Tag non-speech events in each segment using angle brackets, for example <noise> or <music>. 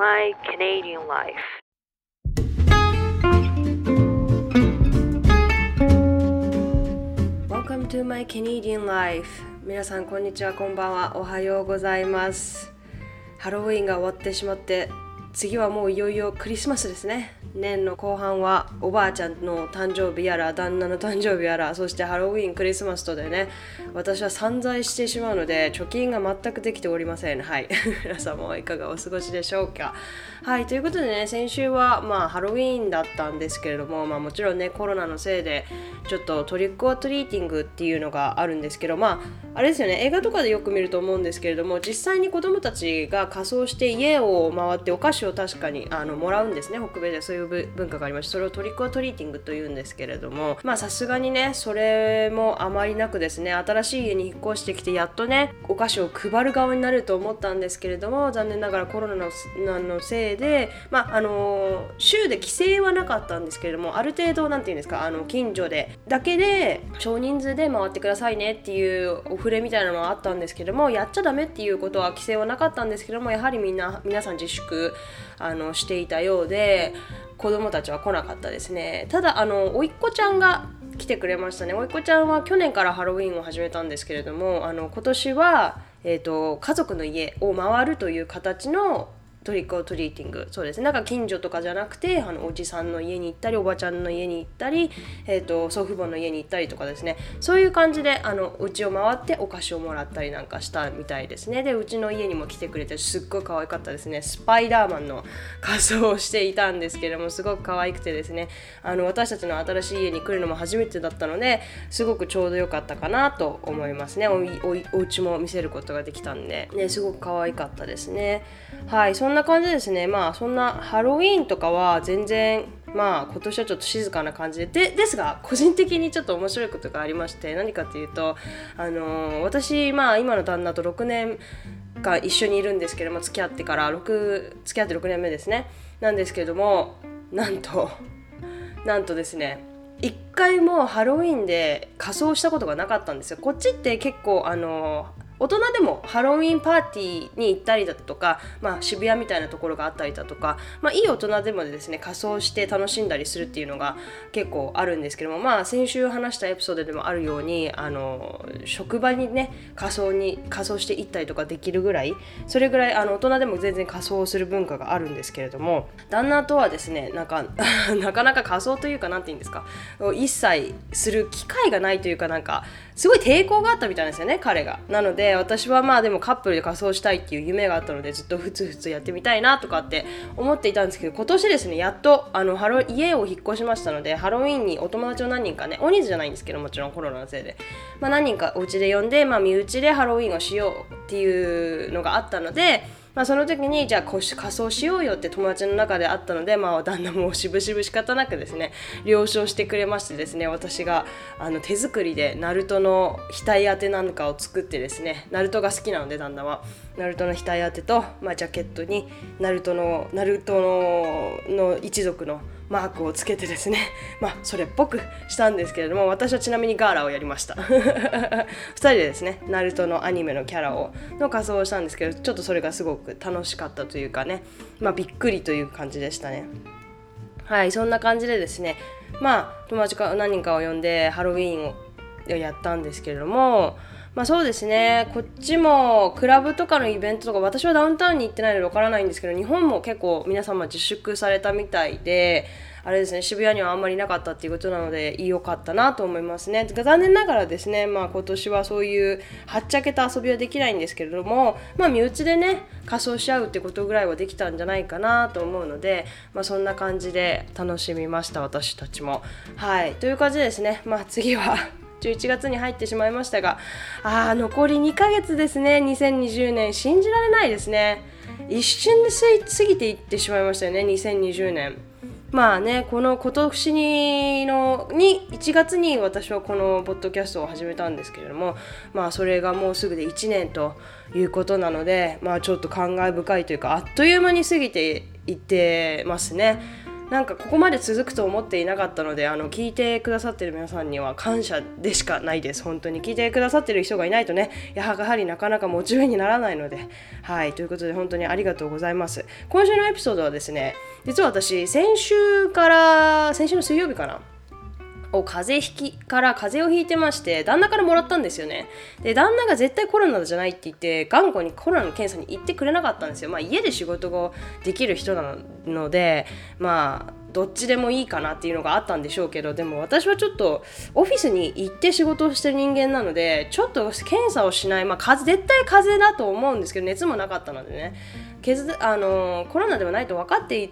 My Canadian Life Welcome to my Canadian life 皆さんこんにちはこんばんはおはようございますハロウィンが終わってしまって次はもういよいよクリスマスですね。年の後半はおばあちゃんの誕生日やら旦那の誕生日やらそしてハロウィンクリスマスとでね。私は散財してしまうので貯金が全くできておりません。はい。<laughs> 皆さんもいかがお過ごしでしょうか。はい。ということでね先週はまあハロウィンだったんですけれどもまあもちろんねコロナのせいでちょっとトリックオアトリーティングっていうのがあるんですけどまああれですよね映画とかでよく見ると思うんですけれども実際に子供たちが仮装して家を回ってお菓子を確かにあのもらうんですね。北米でそういう文化がありましてそれをトリックオトリーティングというんですけれども。まあさすがにねそれもあまりなくですね。新しい家に引っ越してきてやっとねお菓子を配る側になると思ったんですけれども残念ながらコロナののせいでまああの州で規制はなかったんですけれどもある程度なんていうんですかあの近所でだけで少人数で回ってくださいねっていうお触れみたいなのはあったんですけどもやっちゃダメっていうことは規制はなかったんですけどもやはりみんな皆さん自粛あのしていたようで子供たちは来なかったですね。ただあの甥っ子ちゃんが来てくれましたね。甥っ子ちゃんは去年からハロウィンを始めたんですけれどもあの今年は、えーと家族の家を回るという形のトリックオトリーティング。そうですね。なんか近所とかじゃなくてあのおじさんの家に行ったりおばちゃんの家に行ったり、えーと、祖父母の家に行ったりとかですね。そういう感じであのうちを回ってお菓子をもらったりなんかしたみたいですね。でうちの家にも来てくれてすっごい可愛かったですね。スパイダーマンの仮装をしていたんですけどもすごく可愛くてですね。あの私たちの新しい家に来るのも初めてだったのですごくちょうど良かったかなと思いますね。おおお家も見せることができたんで、ね、すごく可愛かったですね。はいんな感じですね。まあそんなハロウィーンとかは全然まあ今年はちょっと静かな感じで。でですが個人的にちょっと面白いことがありまして何かというとあの、私まあ今の旦那と6年間一緒にいるんですけども付き合ってから6付き合って6年目ですね。なんですけどもなんとなんとですね一回もハロウィンで仮装したことがなかったんですよ。こっちって結構あの大人でもハロウィンパーティーに行ったりだとか、まあ、渋谷みたいなところがあったりだとか、まあ、いい大人でもですね仮装して楽しんだりするっていうのが結構あるんですけども、まあ、先週話したエピソードでもあるようにあの職場にね仮装に仮装して行ったりとかできるぐらいそれぐらいあの大人でも全然仮装する文化があるんですけれども旦那とはですねなんか <laughs> なかなか仮装というか何て言うんですか一切する機会がないというかなんかすごい抵抗があったみたいなんですよね彼が。なので私はまあでもカップルで仮装したいっていう夢があったのでずっとふつふつやってみたいなとかって思っていたんですけど今年ですねやっとあのハロ家を引っ越しましたのでハロウィンにお友達を何人かね大人数じゃないんですけどもちろんコロナのせいで、まあ、何人かお家で呼んで、まあ、身内でハロウィンをしようっていうのがあったのでまあ、その時にじゃあ仮装しようよって友達の中であったので、まあ、旦那もしぶしぶ仕方なくですね了承してくれましてですね私があの手作りでナルトの額当てなんかを作ってですねナルトが好きなので旦那は。ナルトの額当てと、まあ、ジャケットにナルトのナルトのの一族のマークをつけてですね。<laughs> まあそれっぽくしたんですけれども私はちなみにガーラをやりました。<laughs> 2人でですねナルトのアニメのキャラをの仮装をしたんですけどちょっとそれがすごく楽しかったというかねまあびっくりという感じでしたね。はいそんな感じでですねまあ友達か何人かを呼んでハロウィーンをやったんですけれどもまあそうですね。こっちもクラブとかのイベントとか私はダウンタウンに行ってないのでわからないんですけど日本も結構皆様自粛されたみたいであれですね渋谷にはあんまりなかったっていうことなので良かったなと思いますね。残念ながらですねまあ今年はそういうはっちゃけた遊びはできないんですけれどもまあ身内でね仮装し合うってことぐらいはできたんじゃないかなと思うのでまあそんな感じで楽しみました私たちも。はい。という感じですね。まあ次は11月に入ってしまいましたがあ残り2ヶ月ですね。2020年。信じられないですね。一瞬で過ぎていってしまいましたよね。2020年。まあねこの今年にのに1月に私はこのポッドキャストを始めたんですけれどもまあそれがもうすぐで1年ということなのでまあちょっと感慨深いというかあっという間に過ぎていってますね。なんかここまで続くと思っていなかったのであの聞いてくださってる皆さんには感謝でしかないです。本当に聞いてくださってる人がいないとね <laughs> やはりなかなかモチベにならないので。はい。ということで本当にありがとうございます。今週のエピソードはですね実は私先週から先週の水曜日かなを風邪ひきから風邪をひいてまして旦那からもらったんですよね。で旦那が絶対コロナじゃないって言って頑固にコロナの検査に行ってくれなかったんですよ。まあ家で仕事ができる人なのでまあどっちでもいいかなっていうのがあったんでしょうけどでも私はちょっとオフィスに行って仕事をしてる人間なのでちょっと検査をしない。まあ風絶対風邪だと思うんですけど熱もなかったのでね。あのコロナではないと分かってい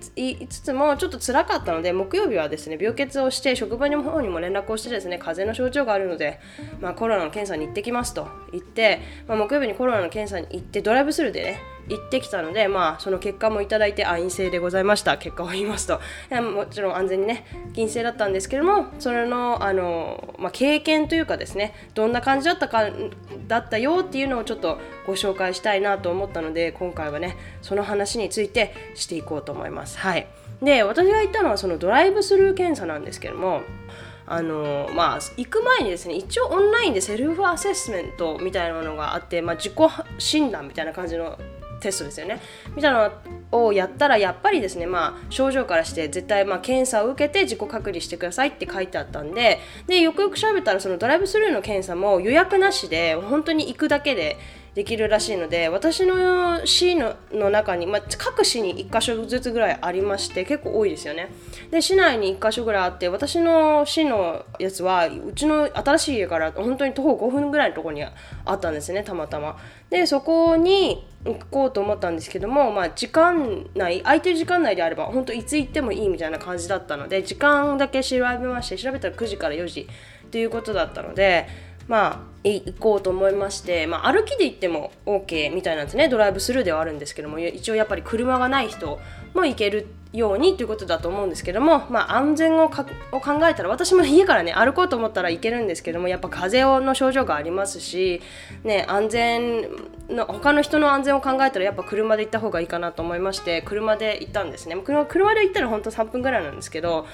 つつもちょっと辛かったので木曜日はですね病欠をして職場の方にも連絡をしてですね風邪の症状があるので、まあ、コロナの検査に行ってきますと言って、まあ、木曜日にコロナの検査に行ってドライブスルーでね行ってきたので、まあ、その結果もいただいてあ陰性でございました。結果を言いますと。もちろん安全にね陰性だったんですけどもそれのあの、まあ、経験というかですねどんな感じだったかだったよっていうのをちょっとご紹介したいなと思ったので今回はねその話についてしていこうと思います。はい、で私が言ったのはそのドライブスルー検査なんですけどもあのまあ行く前にですね一応オンラインでセルフアセスメントみたいなものがあって、まあ、自己診断みたいな感じのテストですよね。みたいなのをやったらやっぱりですねまあ症状からして絶対まあ検査を受けて自己隔離してくださいって書いてあったんででよくよく調べたらそのドライブスルーの検査も予約なしで本当に行くだけでできるらしいので私の市のの中に、まあ、各市に1箇所ずつぐらいありまして結構多いですよね。で市内に1箇所ぐらいあって私の市のやつはうちの新しい家から本当に徒歩5分ぐらいのとこにあったんですねたまたま。でそこに行こうと思ったんですけども、まあ、時間内空いてる時間内であれば本当いつ行ってもいいみたいな感じだったので時間だけ調べまして調べたら9時から4時ということだったのでまあ行こうと思いまして、まあ、歩きで行っても OK みたいなんですね。ドライブスルーではあるんですけども一応やっぱり車がない人も行けるようにということだと思うんですけども、まあ、安全を考えたら私も家からね歩こうと思ったらいけるんですけどもやっぱ風邪の症状がありますし、ね、安全の他の人の安全を考えたらやっぱ車で行った方がいいかなと思いまして車で行ったんですね。車で行ったら本当3分ぐらいなんですけど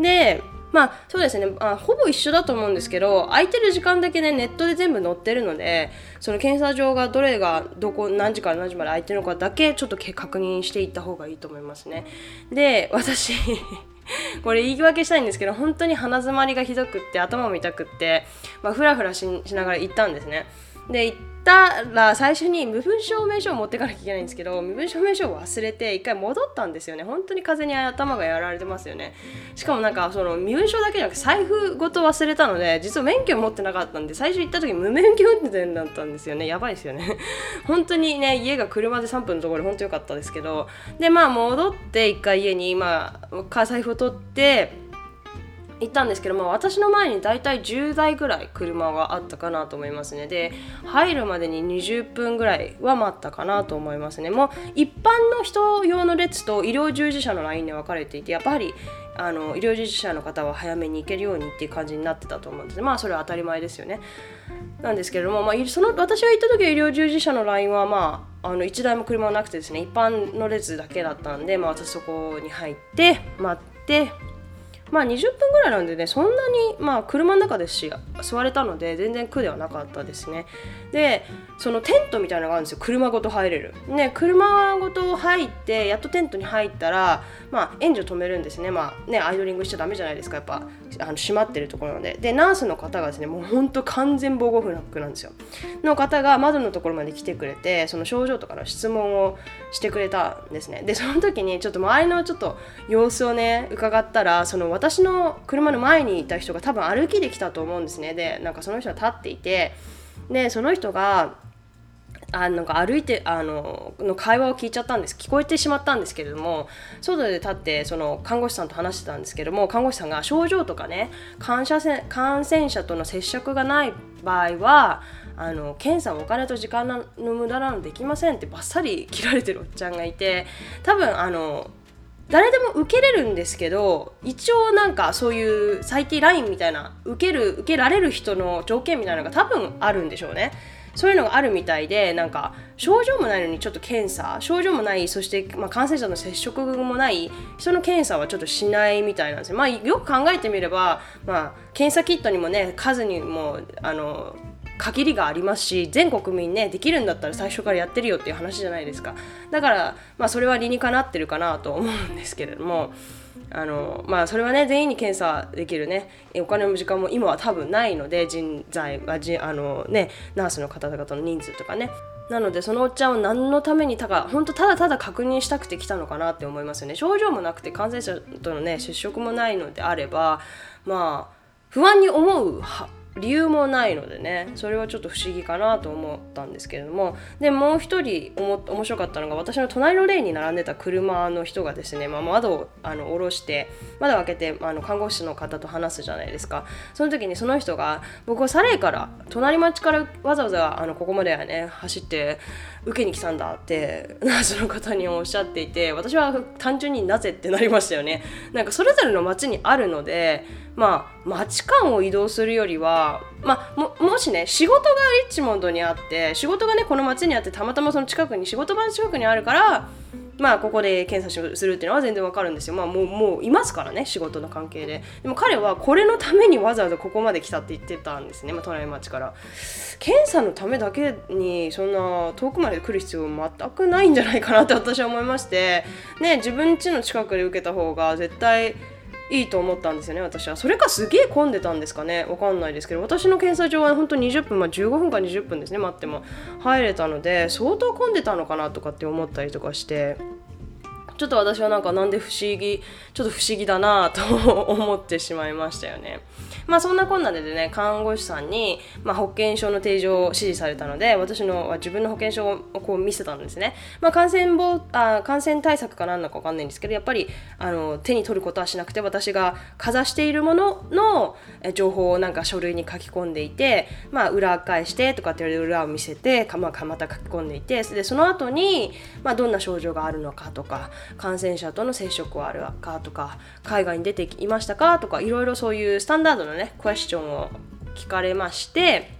でまあそうですね。あほぼ一緒だと思うんですけど空いてる時間だけねネットで全部載ってるのでその検査場がどれがどこ何時から何時まで空いてるのかだけちょっと確認していった方がいいと思いますね。で私 <laughs> これ言い訳したいんですけど本当に鼻づまりがひどくって頭も痛くって、まあ、フラフラしながら行ったんですね。で行ったら最初に身分証明書を持っていかなきゃいけないんですけど身分証明書を忘れて一回戻ったんですよね。本当に風に頭がやられてますよね。しかもなんかその身分証だけじゃなくて財布ごと忘れたので実は免許持ってなかったんで最初行った時無免許運転だったんですよね。やばいですよね。<laughs> 本当にね家が車で3分のところで本当良かったですけど。でまあ戻って一回家にまあ財布を取って行ったんですけども私の前に大体10台ぐらい車があったかなと思いますね。で入るまでに20分ぐらいは待ったかなと思いますね。もう一般の人用の列と医療従事者のラインで分かれていてやっぱりあの医療従事者の方は早めに行けるようにっていう感じになってたと思うんですまあそれは当たり前ですよね。なんですけれども、まあ、その私が行った時は医療従事者のラインはまああの1台も車はなくてですね一般の列だけだったんで、まあ、私そこに入って待ってまあ20分ぐらいなんでねそんなにまあ車の中ですし座れたので全然苦ではなかったですね。でそのテントみたいなのがあるんですよ。車ごと入れる。ね車ごと入ってやっとテントに入ったらまあ援助止めるんですね。まあねアイドリングしちゃダメじゃないですか。やっぱあの閉まってるところなので。でナースの方がですねもうほんと完全防護服なんですよ。の方が窓のところまで来てくれてその症状とかの質問をしてくれたんですね。でその時にちょっと周りのちょっと様子をね伺ったらその私の車の前にいた人が多分歩きで来たと思うんですね。でなんかその人が立っていてでその人があなんか歩いてあのの会話を聞いちゃったんです。聞こえてしまったんですけれども外で立ってその看護師さんと話してたんですけども看護師さんが症状とかね感染感染者との接触がない場合はあの検査もお金と時間の無駄なのできませんってバッサリ切られてるおっちゃんがいて多分あの誰でも受けれるんですけど一応なんかそういう最低ラインみたいな受ける受けられる人の条件みたいなのが多分あるんでしょうね。そういうのがあるみたいでなんか症状もないのにちょっと検査症状もないそして、まあ、感染者の接触もない人の検査はちょっとしないみたいなんですよ。まあ、よく考えてみれば、まあ、検査キットにもね数にもあの限りがありますし全国民ねできるんだったら最初からやってるよっていう話じゃないですかだからまあそれは理にかなってるかなと思うんですけれどもあのまあそれはね全員に検査できるね。お金も時間も今は多分ないので人材はじあのねナースの方々の人数とかね。なのでそのおっちゃんを何のためにたか本当ただただ確認したくて来たのかなって思いますよね。症状もなくて感染者とのね接触もないのであればまあ不安に思うは理由もないのでねそれはちょっと不思議かなと思ったんですけれども。でもう一人おも面白かったのが私の隣のレーンに並んでた車の人がですね、まあ、窓をあの下ろして窓を開けてあの看護師の方と話すじゃないですか。その時にその人が僕はサレイから隣町からわざわざあのここまではね走って受けに来たんだって <laughs> その方におっしゃっていて私は単純になぜってなりましたよね。なんかそれぞれの町にあるのでまあ町間を移動するよりはまあももしね仕事がリッチモンドにあって仕事がねこの町にあってたまたまその近くに仕事場の近くにあるからまあここで検査するっていうのは全然わかるんですよ。まあもうもういますからね仕事の関係で。でも彼はこれのためにわざわざここまで来たって言ってたんですね、まあ、隣町から。検査のためだけにそんな遠くまで来る必要全くないんじゃないかなって私は思いまして。ね自分家の近くで受けた方が絶対いいと思ったんですよね私は。それかすげえ混んでたんですかねわかんないですけど。私の検査場は本当20分まあ15分か20分ですね待っても。入れたので相当混んでたのかなとかって思ったりとかして。ちょっと私はなんかなんで不思議ちょっと不思議だなと思ってしまいましたよね。まあそんなこんなでね看護師さんに、まあ、保険証の提示を指示されたので私の自分の保険証をこう見せたんですね。まあ、感染防あ感染対策かなんだかわかんないんですけどやっぱりあの手に取ることはしなくて私がかざしているものの情報をなんか書類に書き込んでいて、まあ、裏返してとかって裏を見せてか、まあ、また書き込んでいてでその後に、まあ、どんな症状があるのかとか感染者との接触はあるかとか海外に出ていましたかとかいろいろそういうスタンダードなねクエスチョンを聞かれまして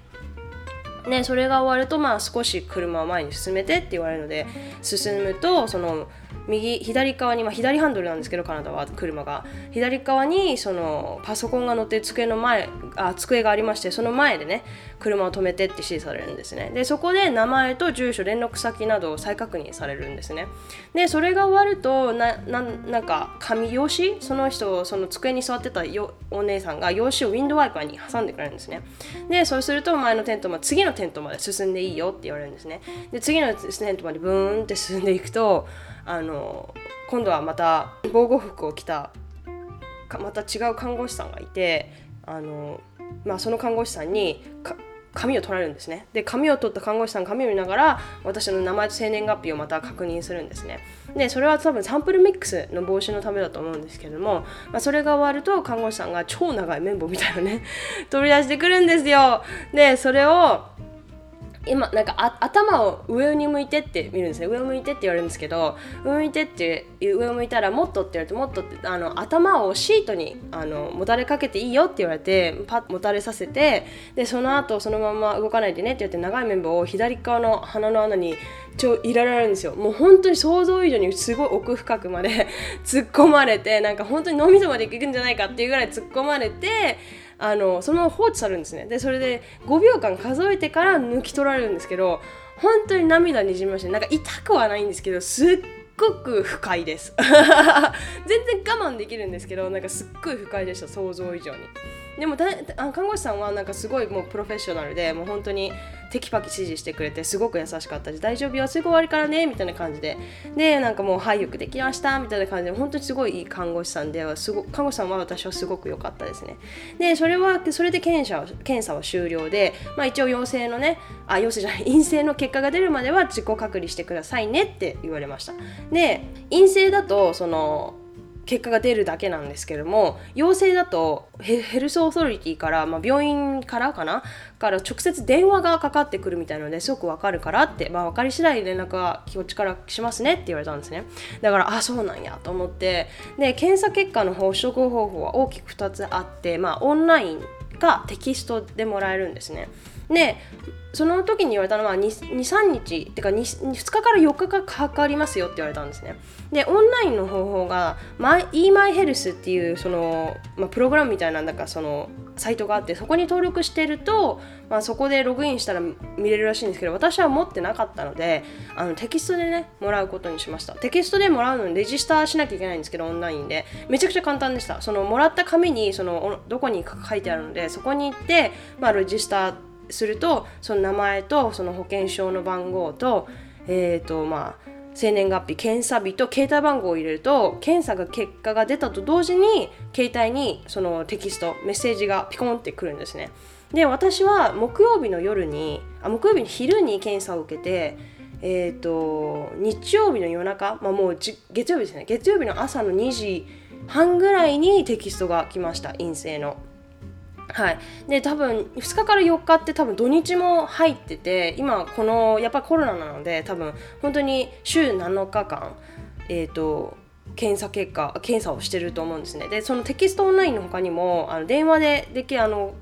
ね、それが終わると、まあ、少し車を前に進めてって言われるので進むとその右左側に、まあ、左ハンドルなんですけどカナダは車が。左側にそのパソコンが乗ってる机の前あ机がありましてその前でね車を止めてって指示されるんですね。でそこで名前と住所連絡先などを再確認されるんですね。でそれが終わるとななんか紙用紙その人その机に座ってたよお姉さんが用紙をウィンドワイパーに挟んでくれるんですね。でそうすると前のテントまで次のテントまで進んでいいよって言われるんですね。で次のテントまでブーンって進んでいくとあの今度はまた防護服を着たまた違う看護師さんがいてあの、まあ、その看護師さんに紙を取られるんですね。で紙を取った看護師さん紙を見ながら私の名前と生年月日をまた確認するんですね。でそれは多分サンプルミックスの防止のためだと思うんですけども、まあ、それが終わると看護師さんが超長い綿棒みたいなね取り出してくるんですよ。でそれを今なんか頭を上に向いてって見るんですね。上を向いてって言われるんですけど上向いてって上を向いたらもっとって言われてもっとってあの頭をシートにあのもたれかけていいよって言われてパッもたれさせてでその後そのまま動かないでねって言って長い綿棒を左側の鼻の穴にちょ入れられるんですよ。もう本当に想像以上にすごい奥深くまで <laughs> 突っ込まれてなんか本当に脳みそまでいくんじゃないかっていうぐらい突っ込まれてあのその放置されるんですね。でそれで5秒間数えてから抜き取られるんですけど本当に涙にじみましてなんか痛くはないんですけどすっごく不快です。全 <laughs> 然我慢できるんですけどなんかすっごい不快でした想像以上に。でもだあ看護師さんはなんかすごいもうプロフェッショナルでもう本当にテキパキ指示してくれてすごく優しかったし大丈夫よすぐ終わりからねみたいな感じで。でなんかもうはいよくできましたみたいな感じで本当にすごいいい看護師さんですご看護師さんは私はすごく良かったですね。でそれはそれで検査検査は終了で、まあ、一応陽性のねあ陽性じゃない陰性の結果が出るまでは自己隔離してくださいねって言われました。で陰性だとその結果が出るだけなんですけども陽性だとヘルスオーソリティから、まあ、病院からかな？から直接電話がかかってくるみたいなのですごくわかるからって、まあ、分かり次第連絡はこっちからしますねって言われたんですね。だからあそうなんやと思って。で検査結果の報告方法は大きく2つあって、まあ、オンラインかテキストでもらえるんですね。でその時に言われたのは23日ってか 2, 2日から4日かかりますよって言われたんですね。でオンラインの方法が eMyHealth っていうその、まあ、プログラムみたいなんだかそのサイトがあってそこに登録してると、まあ、そこでログインしたら見れるらしいんですけど私は持ってなかったのであのテキストでねもらうことにしました。テキストでもらうのにレジスターしなきゃいけないんですけどオンラインで。めちゃくちゃ簡単でした。そのもらった紙にそのどこに書いてあるのでそこに行って、まあ、レジスターするとその名前とその保険証の番号とえ、ー、とまあ生年月日検査日と携帯番号を入れると検査が結果が出たと同時に携帯にそのテキストメッセージがピコンってくるんですね。で私は木曜日の夜にあ木曜日の昼に検査を受けてえっ、ー、と日曜日の夜中、まあ、もう月曜日ですね。月曜日の朝の2時半ぐらいにテキストが来ました陰性の。はい、で多分2日から4日って多分土日も入ってて今このやっぱコロナなので多分本当に週7日間えっ、ー、と検査結果検査をしてると思うんですねでそのテキストオンラインの他にもあの電話でできあの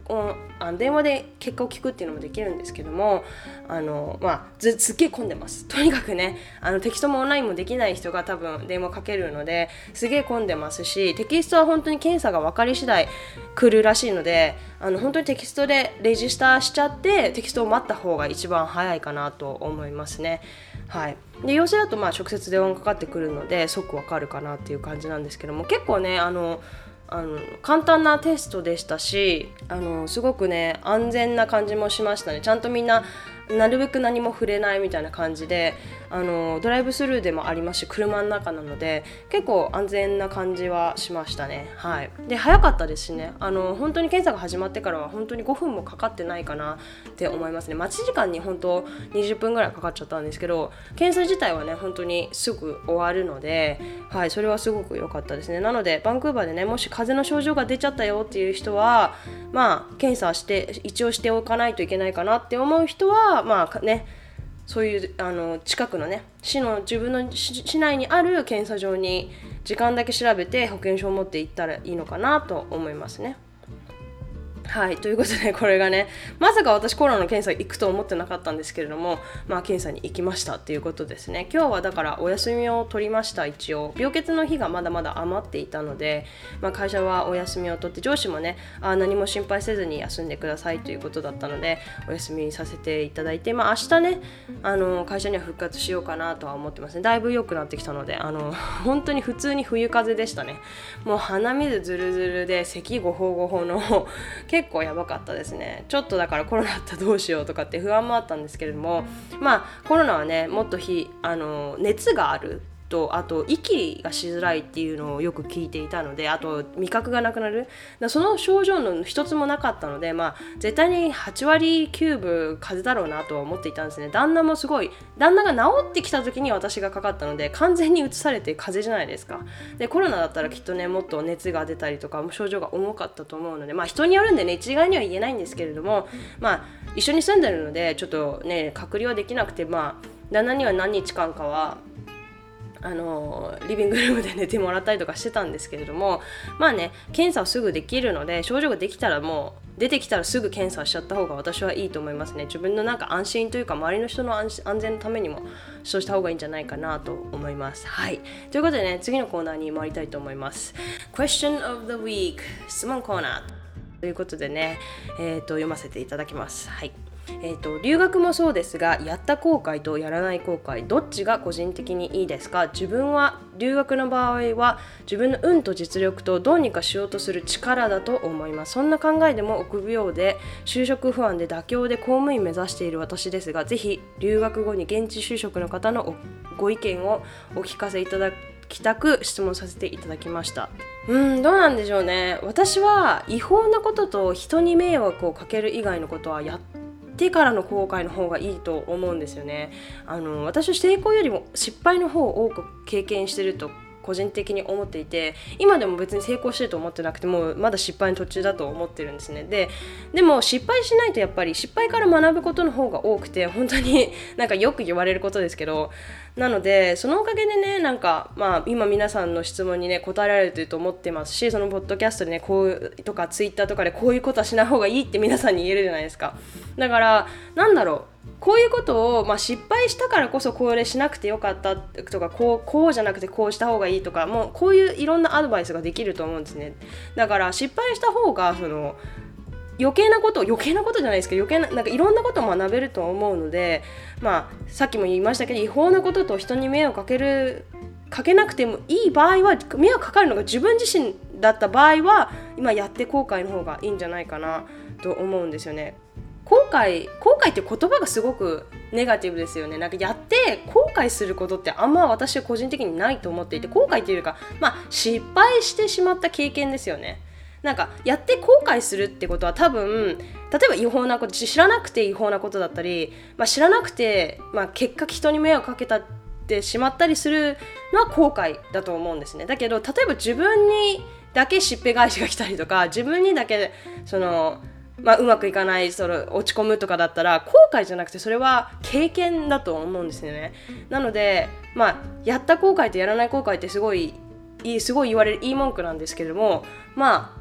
あの電話で結果を聞くっていうのもできるんですけどもあの、まあ、ずすっげえ混んでます <laughs> とにかくねあのテキストもオンラインもできない人が多分電話かけるのですげえ混んでますしテキストは本当に検査が分かり次第来るらしいのであの本当にテキストでレジスターしちゃってテキストを待った方が一番早いかなと思いますね。はい、で陽性だとまあ直接電話がかかってくるので即わかるかなっていう感じなんですけども結構ねあのあの簡単なテストでしたしあのすごくね安全な感じもしましたね。ちゃんとみんななるべく何も触れないみたいな感じであのドライブスルーでもありますし車の中なので結構安全な感じはしましたね。はい。で早かったですしね。あの本当に検査が始まってからは本当に5分もかかってないかなって思いますね。待ち時間に本当20分ぐらいかかっちゃったんですけど検査自体はね本当にすぐ終わるのではいそれはすごく良かったですね。なのでバンクーバーでねもし風邪の症状が出ちゃったよっていう人はまあ検査して一応しておかないといけないかなって思う人はまあねそういうあの近くのね市の自分の市内にある検査場に時間だけ調べて保険証を持って行ったらいいのかなと思いますね。はいということでこれがねまさか私コロナの検査行くと思ってなかったんですけれどもまあ検査に行きましたっていうことですね。今日はだからお休みを取りました一応。病欠の日がまだまだ余っていたので、まあ、会社はお休みを取って上司もねあ何も心配せずに休んでくださいということだったのでお休みさせていただいてまあ明日ねあの会社には復活しようかなとは思ってますね。だいぶ良くなってきたのであの本当に普通に冬風でしたね。もう鼻水ずるずるで咳ごほごほの結構やばかったですね。ちょっとだからコロナだったらどうしようとかって不安もあったんですけれどもまあコロナはねもっとひあの熱があるとあと息がしづらいっていうのをよく聞いていたのであと味覚がなくなる。その症状の一つもなかったのでまあ絶対に8割9分風邪だろうなとは思っていたんですね。旦那もすごい旦那が治ってきた時に私がかかったので完全にうつされて風邪じゃないですか。でコロナだったらきっとねもっと熱が出たりとか症状が重かったと思うのでまあ人によるんでね一概には言えないんですけれどもまあ一緒に住んでるのでちょっとね隔離はできなくてまあ旦那には何日間かはあのリビングルームで寝てもらったりとかしてたんですけれどもまあね検査はすぐできるので症状ができたらもう出てきたらすぐ検査しちゃった方が私はいいと思いますね。自分のなんか安心というか周りの人の安全のためにもそうした方がいいんじゃないかなと思います。はい。ということでね次のコーナーに参りたいと思います。Question of the Week 質問コーナー。ということでね、えーと読ませていただきます。はい。えーと、留学もそうですがやった後悔とやらない後悔どっちが個人的にいいですか？自分は留学の場合は自分の運と実力とどうにかしようとする力だと思います。そんな考えでも臆病で就職不安で妥協で公務員目指している私ですがぜひ留学後に現地就職の方のご意見をお聞かせいただきたく質問させていただきました。うんどうなんでしょうね。私は違法なことと人に迷惑をかける以外のことはやってからの後悔の方がいいと思うんですよね。あの私は成功よりも失敗の方を多く経験してると個人的に思っていて今でも別に成功してると思ってなくてもまだ失敗の途中だと思ってるんですねででも失敗しないとやっぱり失敗から学ぶことの方が多くて本当になんかよく言われることですけどなのでそのおかげでねなんかまあ今皆さんの質問にね答えられてると思ってますしそのポッドキャストでねこうとかツイッターとかでこういうことはしない方がいいって皆さんに言えるじゃないですか。だからなんだろう。こういうことを、まあ、失敗したからこそこれしなくてよかったとかこうこうじゃなくてこうした方がいいとかもうこういういろんなアドバイスができると思うんですね。だから失敗した方がその余計なこと余計なことじゃないですけど余計ななんかいろんなことを学べると思うのでまあさっきも言いましたけど違法なことと人に迷惑かけるかけなくてもいい場合は迷惑かかるのが自分自身だった場合は今やって後悔の方がいいんじゃないかなと思うんですよね。後悔後悔って言葉がすごくネガティブですよねなんかやって後悔することってあんま私は個人的にないと思っていて後悔っていうかまあ失敗してしまった経験ですよねなんかやって後悔するってことは多分例えば違法なこと知らなくて違法なことだったり、まあ、知らなくて、まあ、結果人に迷惑かけたってしまったりするのは後悔だと思うんですね。だけど例えば自分にだけしっぺ返しが来たりとか自分にだけそのまあ、うまくいかないその落ち込むとかだったら後悔じゃなくてそれは経験だと思うんですよね。なので、まあ、やった後悔とやらない後悔ってすごいいいすごい言われるいい文句なんですけれどもま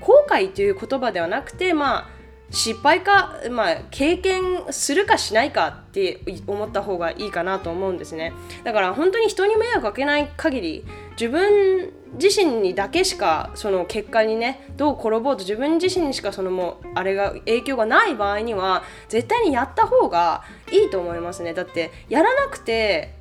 後悔という言葉ではなくてまあ失敗か、まあ、経験するかしないかって思った方がいいかなと思うんですね。だから本当に人に迷惑かけない限り自分自身にだけしかその結果にねどう転ぼうと自分自身にしかそのもうあれが影響がない場合には絶対にやった方がいいと思いますね。だってやらなくて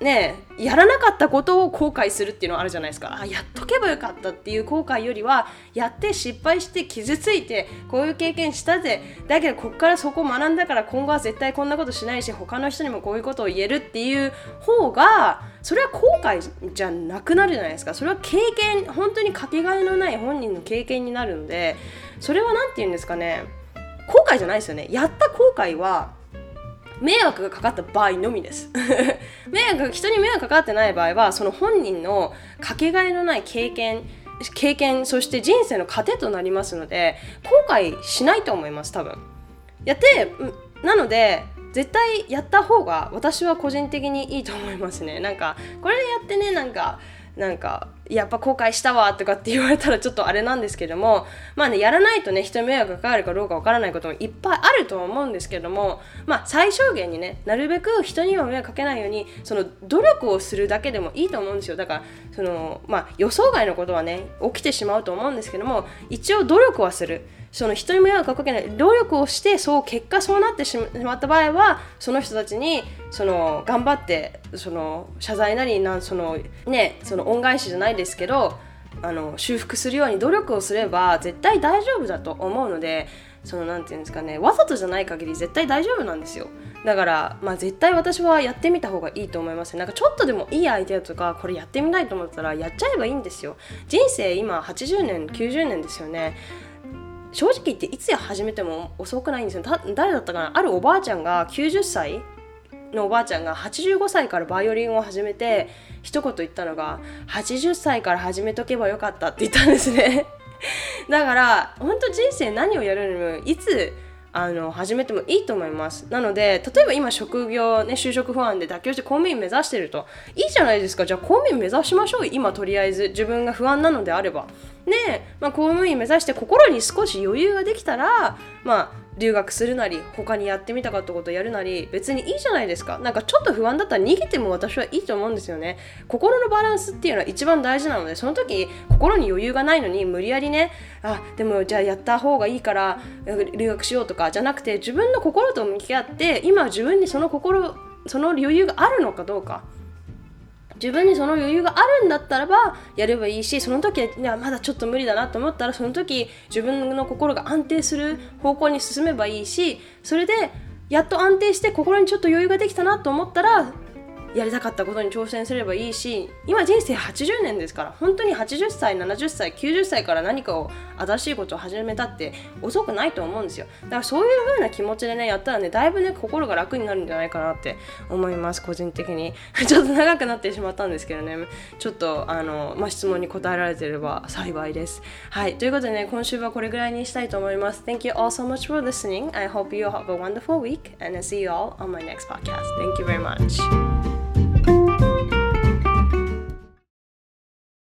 ねやらなかったことを後悔するっていうのはあるじゃないですか。あやっとけばよかったっていう後悔よりはやって失敗して傷ついてこういう経験したぜ。だけどこっからそこ学んだから今後は絶対こんなことしないし他の人にもこういうことを言えるっていう方がそれは後悔じゃなくなるじゃないですか。それは経験本当にかけがえのない本人の経験になるのでそれは何て言うんですかね。後悔じゃないですよね。やった後悔は迷惑がかかった場合のみです。<laughs> 迷惑人に迷惑かかってない場合はその本人のかけがえのない経験経験そして人生の糧となりますので後悔しないと思います多分。やってなので絶対やった方が私は個人的にいいと思いますね。なんかこれでやってねなんかなんかやっぱ後悔したわとかって言われたらちょっとあれなんですけども <laughs> まあねやらないとね人に迷惑がかかるかどうかわからないこともいっぱいあるとは思うんですけどもまあ最小限にねなるべく人には迷惑かけないようにその努力をするだけでもいいと思うんですよ。だからそのまあ予想外のことはね起きてしまうと思うんですけども一応努力はする。その人に迷惑をかけない努力をしてそう結果そうなってしまった場合はその人たちにその頑張ってその謝罪なりなんそのねその恩返しじゃないですけどあの修復するように努力をすれば絶対大丈夫だと思うのでその何て言うんですかねわざとじゃない限り絶対大丈夫なんですよだからまあ絶対私はやってみた方がいいと思いますなんかちょっとでもいいアイデアとかこれやってみたいと思ったらやっちゃえばいいんですよ人生今80年90年ですよね正直言っていつや始めても遅くないんですよ。誰だったかな？あるおばあちゃんが90歳のおばあちゃんが85歳からバイオリンを始めて一言言ったのが80歳から始めとけばよかったって言ったんですね。<laughs> だから本当人生何をやるにもいつあの始めてもいいと思います。なので例えば今職業ね就職不安で妥協して公務員目指してるといいじゃないですか。じゃあ公務員目指しましょう。今とりあえず自分が不安なのであれば。で、まあ、公務員目指して心に少し余裕ができたら、まあ、留学するなり他にやってみたかったことをやるなり別にいいじゃないですか。なんかちょっと不安だったら逃げても私はいいと思うんですよね。心のバランスっていうのは一番大事なのでその時心に余裕がないのに無理やりねあでもじゃあやった方がいいから留学しようとかじゃなくて自分の心と向き合って今自分にその心その余裕があるのかどうか。自分にその余裕があるんだったらばやればいいしその時いやまだちょっと無理だなと思ったらその時自分の心が安定する方向に進めばいいしそれでやっと安定して心にちょっと余裕ができたなと思ったらやりたかったことに挑戦すればいいし今人生80年ですから本当に80歳70歳90歳から何かを新しいことを始めたって遅くないと思うんですよ。だからそういう風な気持ちでねやったらねだいぶね心が楽になるんじゃないかなって思います個人的に。<laughs> ちょっと長くなってしまったんですけどね。ちょっとあの、まあ、質問に答えられてれば幸いです。はい。ということでね今週はこれぐらいにしたいと思います。Thank you all so much for listening. I hope you have a wonderful week and I see you all on my next podcast. Thank you very much.